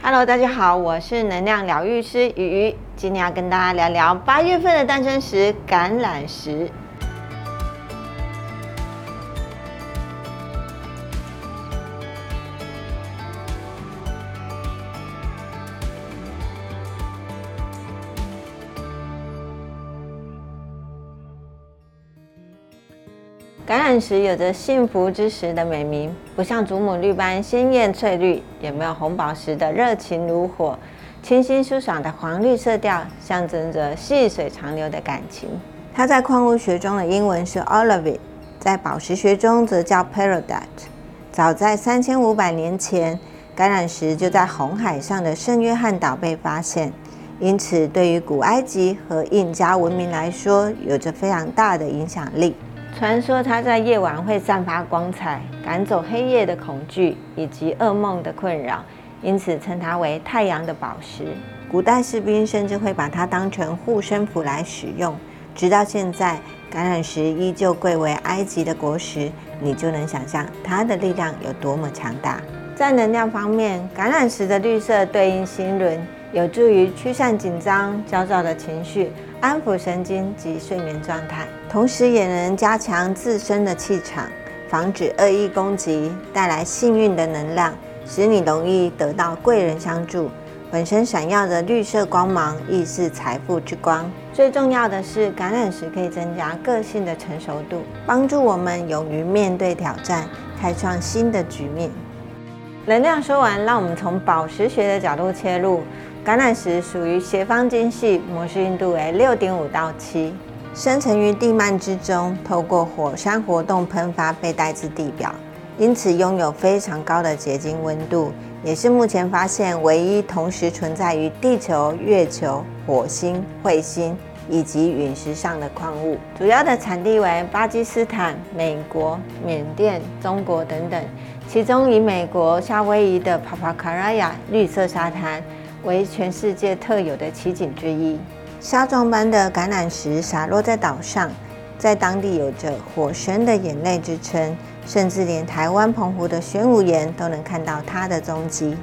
Hello，大家好，我是能量疗愈师鱼鱼，今天要跟大家聊聊八月份的诞生石——橄榄石。橄榄石有着幸福之石的美名，不像祖母绿般鲜艳翠绿，也没有红宝石的热情如火。清新舒爽的黄绿色调，象征着细水长流的感情。它在矿物学中的英文是 olivine，在宝石学中则叫 peridot。早在三千五百年前，橄榄石就在红海上的圣约翰岛被发现，因此对于古埃及和印加文明来说，有着非常大的影响力。传说它在夜晚会散发光彩，赶走黑夜的恐惧以及噩梦的困扰，因此称它为太阳的宝石。古代士兵甚至会把它当成护身符来使用。直到现在，橄榄石依旧贵为埃及的国石，你就能想象它的力量有多么强大。在能量方面，橄榄石的绿色对应心轮，有助于驱散紧张、焦躁的情绪。安抚神经及睡眠状态，同时也能加强自身的气场，防止恶意攻击，带来幸运的能量，使你容易得到贵人相助。本身闪耀的绿色光芒亦是财富之光。最重要的是，橄榄石可以增加个性的成熟度，帮助我们勇于面对挑战，开创新的局面。能量说完，让我们从宝石学的角度切入。橄榄石属于斜方晶系，模式硬度为六点五到七，生成于地幔之中，透过火山活动喷发被带至地表，因此拥有非常高的结晶温度，也是目前发现唯一同时存在于地球、月球、火星、彗星以及陨石上的矿物。主要的产地为巴基斯坦、美国、缅甸、中国等等，其中以美国夏威夷的帕帕卡拉亚绿色沙滩。为全世界特有的奇景之一，沙状般的橄榄石洒落在岛上，在当地有着“火神的眼泪”之称，甚至连台湾澎湖的玄武岩都能看到它的踪迹。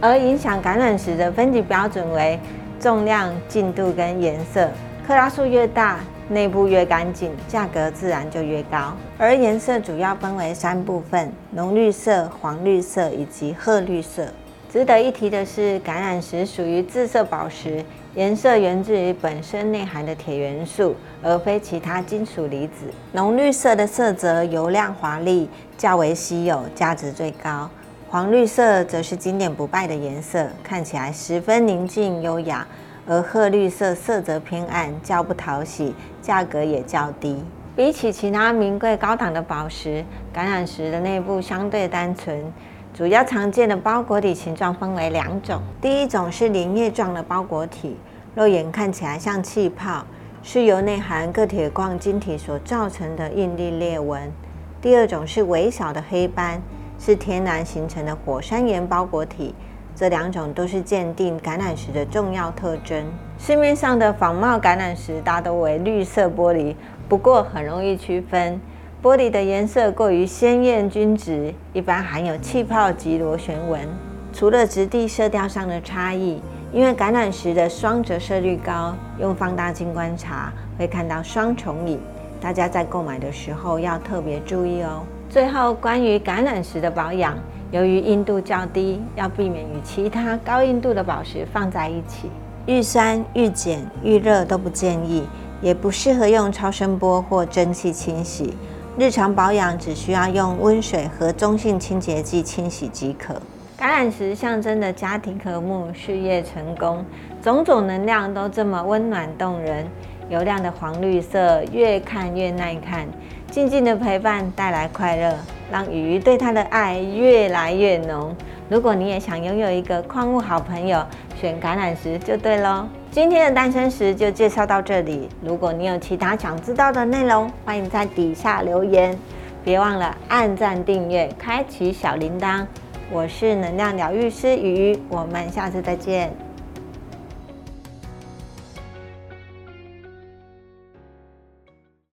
而影响橄榄石的分级标准为重量、净度跟颜色，克拉数越大，内部越干净，价格自然就越高。而颜色主要分为三部分：浓绿色、黄绿色以及褐绿色。值得一提的是，橄榄石属于自色宝石，颜色源自于本身内含的铁元素，而非其他金属离子。浓绿色的色泽油亮华丽，较为稀有，价值最高。黄绿色则是经典不败的颜色，看起来十分宁静优雅。而褐绿色色泽偏暗，较不讨喜，价格也较低。比起其他名贵高档的宝石，橄榄石的内部相对单纯。主要常见的包裹体形状分为两种，第一种是连叶状的包裹体，肉眼看起来像气泡，是由内含铬铁矿晶体所造成的应力裂纹；第二种是微小的黑斑，是天然形成的火山岩包裹体。这两种都是鉴定橄榄石的重要特征。市面上的仿冒橄榄石大都为绿色玻璃，不过很容易区分。玻璃的颜色过于鲜艳均值，一般含有气泡及螺旋纹。除了质地色调上的差异，因为橄榄石的双折射率高，用放大镜观察会看到双重影。大家在购买的时候要特别注意哦。最后，关于橄榄石的保养，由于硬度较低，要避免与其他高硬度的宝石放在一起。遇酸、遇碱、遇热都不建议，也不适合用超声波或蒸汽清洗。日常保养只需要用温水和中性清洁剂清洗即可。橄榄石象征的家庭和睦、事业成功，种种能量都这么温暖动人。油亮的黄绿色，越看越耐看。静静的陪伴带来快乐，让鱼对它的爱越来越浓。如果你也想拥有一个矿物好朋友，选橄榄石就对喽。今天的单身时就介绍到这里。如果你有其他想知道的内容，欢迎在底下留言。别忘了按赞、订阅、开启小铃铛。我是能量疗愈师鱼鱼，我们下次再见。